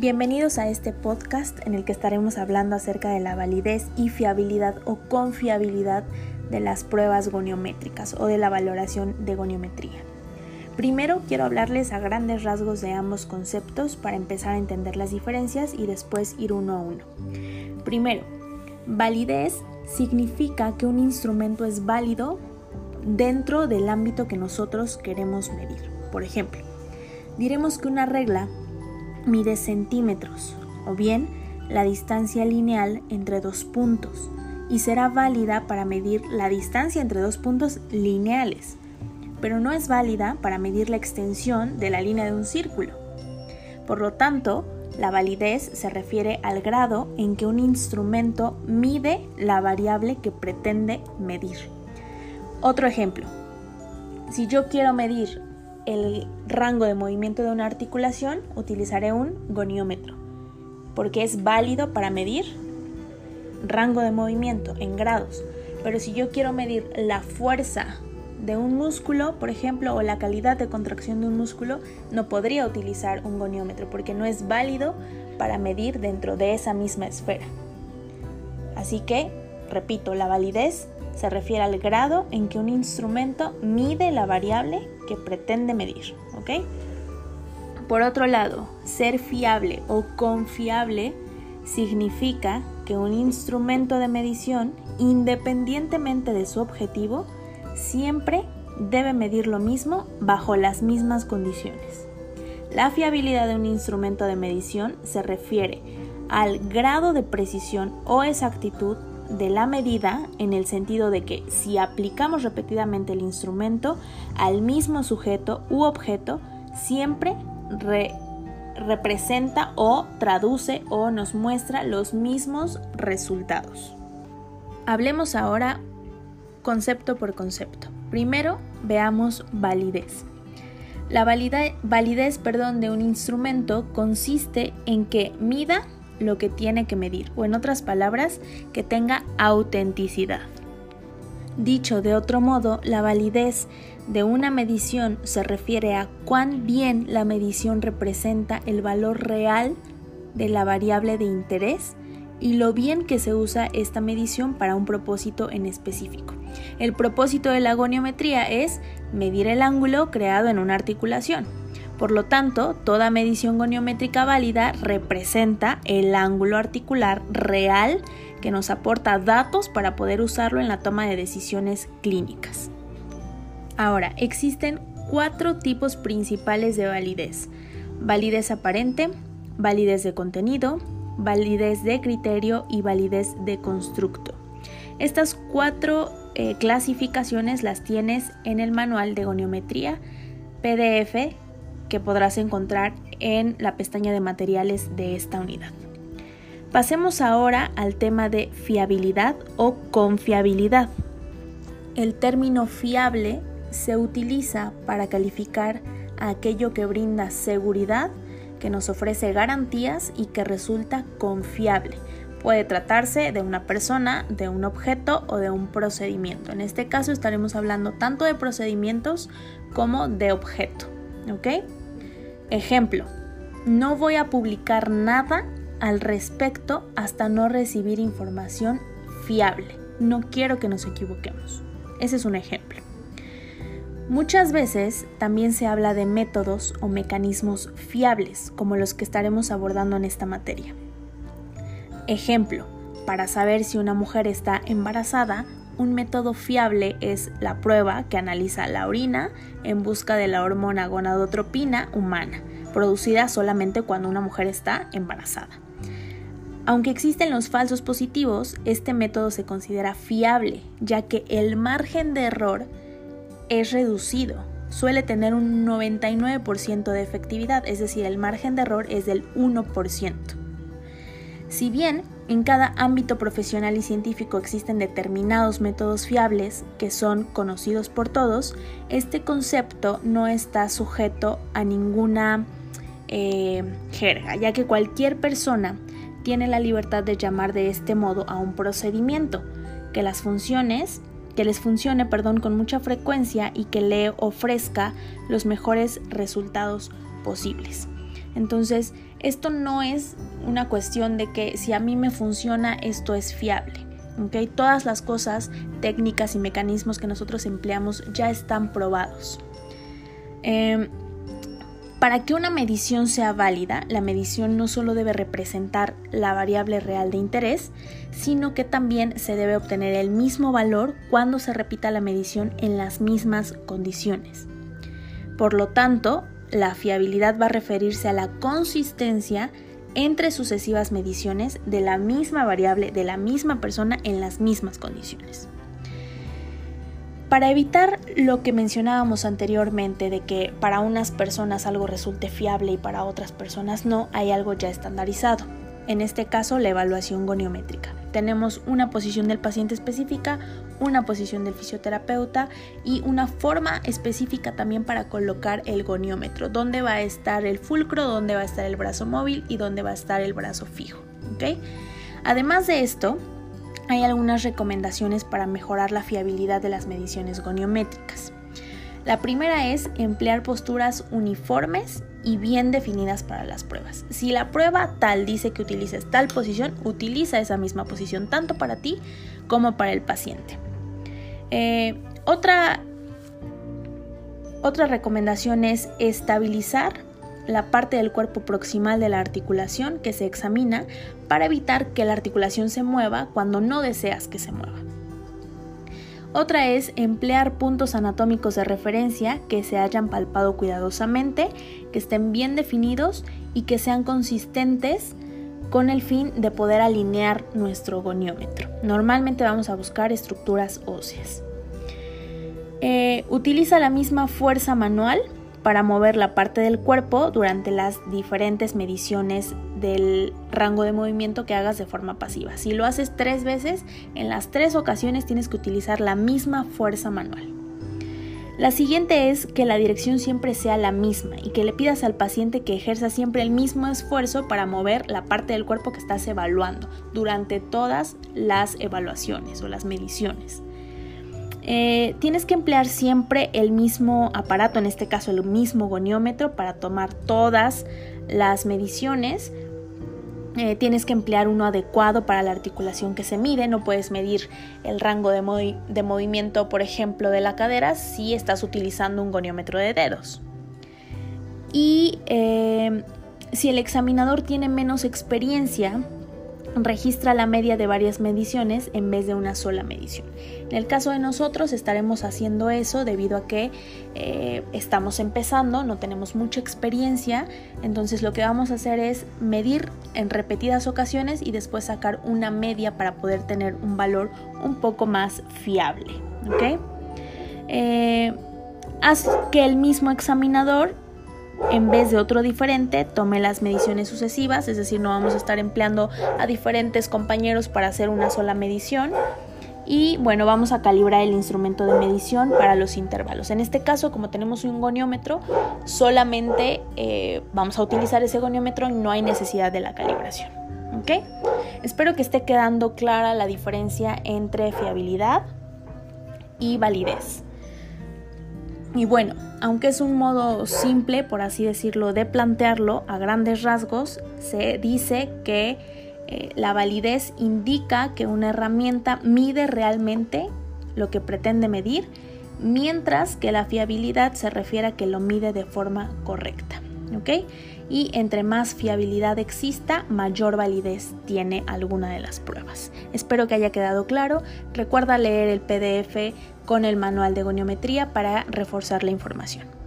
Bienvenidos a este podcast en el que estaremos hablando acerca de la validez y fiabilidad o confiabilidad de las pruebas goniométricas o de la valoración de goniometría. Primero quiero hablarles a grandes rasgos de ambos conceptos para empezar a entender las diferencias y después ir uno a uno. Primero, validez significa que un instrumento es válido dentro del ámbito que nosotros queremos medir. Por ejemplo, diremos que una regla mide centímetros o bien la distancia lineal entre dos puntos y será válida para medir la distancia entre dos puntos lineales, pero no es válida para medir la extensión de la línea de un círculo. Por lo tanto, la validez se refiere al grado en que un instrumento mide la variable que pretende medir. Otro ejemplo. Si yo quiero medir el rango de movimiento de una articulación, utilizaré un goniómetro, porque es válido para medir rango de movimiento en grados. Pero si yo quiero medir la fuerza de un músculo, por ejemplo, o la calidad de contracción de un músculo, no podría utilizar un goniómetro porque no es válido para medir dentro de esa misma esfera. Así que, repito, la validez se refiere al grado en que un instrumento mide la variable que pretende medir. Por otro lado, ser fiable o confiable significa que un instrumento de medición, independientemente de su objetivo, siempre debe medir lo mismo bajo las mismas condiciones. La fiabilidad de un instrumento de medición se refiere al grado de precisión o exactitud de la medida en el sentido de que si aplicamos repetidamente el instrumento al mismo sujeto u objeto, siempre representa o traduce o nos muestra los mismos resultados. Hablemos ahora concepto por concepto. Primero, veamos validez. La validez perdón, de un instrumento consiste en que mida lo que tiene que medir, o en otras palabras, que tenga autenticidad. Dicho de otro modo, la validez de una medición se refiere a cuán bien la medición representa el valor real de la variable de interés y lo bien que se usa esta medición para un propósito en específico. El propósito de la goniometría es medir el ángulo creado en una articulación. Por lo tanto, toda medición goniométrica válida representa el ángulo articular real que nos aporta datos para poder usarlo en la toma de decisiones clínicas. Ahora, existen cuatro tipos principales de validez. Validez aparente, validez de contenido, validez de criterio y validez de constructo. Estas cuatro eh, clasificaciones las tienes en el manual de goniometría PDF que podrás encontrar en la pestaña de materiales de esta unidad. Pasemos ahora al tema de fiabilidad o confiabilidad. El término fiable se utiliza para calificar aquello que brinda seguridad, que nos ofrece garantías y que resulta confiable. Puede tratarse de una persona, de un objeto o de un procedimiento. En este caso estaremos hablando tanto de procedimientos como de objeto. Ejemplo, no voy a publicar nada al respecto hasta no recibir información fiable. No quiero que nos equivoquemos. Ese es un ejemplo. Muchas veces también se habla de métodos o mecanismos fiables, como los que estaremos abordando en esta materia. Ejemplo, para saber si una mujer está embarazada, un método fiable es la prueba que analiza la orina en busca de la hormona gonadotropina humana, producida solamente cuando una mujer está embarazada. Aunque existen los falsos positivos, este método se considera fiable, ya que el margen de error es reducido. Suele tener un 99% de efectividad, es decir, el margen de error es del 1%. Si bien en cada ámbito profesional y científico existen determinados métodos fiables que son conocidos por todos, este concepto no está sujeto a ninguna eh, jerga, ya que cualquier persona tiene la libertad de llamar de este modo a un procedimiento, que las funciones que les funcione perdón, con mucha frecuencia y que le ofrezca los mejores resultados posibles. Entonces, esto no es una cuestión de que si a mí me funciona, esto es fiable. ¿okay? Todas las cosas, técnicas y mecanismos que nosotros empleamos ya están probados. Em, para que una medición sea válida, la medición no solo debe representar la variable real de interés, sino que también se debe obtener el mismo valor cuando se repita la medición en las mismas condiciones. Por lo tanto, la fiabilidad va a referirse a la consistencia entre sucesivas mediciones de la misma variable de la misma persona en las mismas condiciones. Para evitar lo que mencionábamos anteriormente de que para unas personas algo resulte fiable y para otras personas no, hay algo ya estandarizado. En este caso, la evaluación goniométrica. Tenemos una posición del paciente específica, una posición del fisioterapeuta y una forma específica también para colocar el goniómetro, dónde va a estar el fulcro, dónde va a estar el brazo móvil y dónde va a estar el brazo fijo. Además de esto, hay algunas recomendaciones para mejorar la fiabilidad de las mediciones goniométricas. La primera es emplear posturas uniformes y bien definidas para las pruebas. Si la prueba tal dice que utilices tal posición, utiliza esa misma posición tanto para ti como para el paciente. Eh, otra, otra recomendación es estabilizar la parte del cuerpo proximal de la articulación que se examina para evitar que la articulación se mueva cuando no deseas que se mueva. Otra es emplear puntos anatómicos de referencia que se hayan palpado cuidadosamente, que estén bien definidos y que sean consistentes con el fin de poder alinear nuestro goniómetro. Normalmente vamos a buscar estructuras óseas. Eh, utiliza la misma fuerza manual para mover la parte del cuerpo durante las diferentes mediciones del rango de movimiento que hagas de forma pasiva. Si lo haces tres veces, en las tres ocasiones tienes que utilizar la misma fuerza manual. La siguiente es que la dirección siempre sea la misma y que le pidas al paciente que ejerza siempre el mismo esfuerzo para mover la parte del cuerpo que estás evaluando durante todas las evaluaciones o las mediciones. Eh, tienes que emplear siempre el mismo aparato, en este caso el mismo goniómetro, para tomar todas las mediciones. Eh, tienes que emplear uno adecuado para la articulación que se mide. No puedes medir el rango de, movimiento, por ejemplo, de la cadera si estás utilizando un goniómetro de dedos. Y eh, si el examinador tiene menos experiencia, registra la media de varias mediciones en vez de una sola medición. En el caso de nosotros estaremos haciendo eso debido a que eh, estamos empezando, no tenemos mucha experiencia, entonces lo que vamos a hacer es medir en repetidas ocasiones y después sacar una media para poder tener un valor un poco más fiable. Eh, haz que el mismo examinador en vez de otro diferente, tome las mediciones sucesivas, es decir, no vamos a estar empleando a diferentes compañeros para hacer una sola medición. Y bueno, vamos a calibrar el instrumento de medición para los intervalos. En este caso, como tenemos un goniómetro, solamente eh, vamos a utilizar ese goniómetro, no hay necesidad de la calibración. ¿Ok? Espero que esté quedando clara la diferencia entre fiabilidad y validez. Y bueno, aunque es un modo simple, por así decirlo, de plantearlo a grandes rasgos, se dice que eh, la validez indica que una herramienta mide realmente lo que pretende medir, mientras que la fiabilidad se refiere a que lo mide de forma correcta. ¿Ok? Y entre más fiabilidad exista, mayor validez tiene alguna de las pruebas. Espero que haya quedado claro. Recuerda leer el PDF con el manual de goniometría para reforzar la información.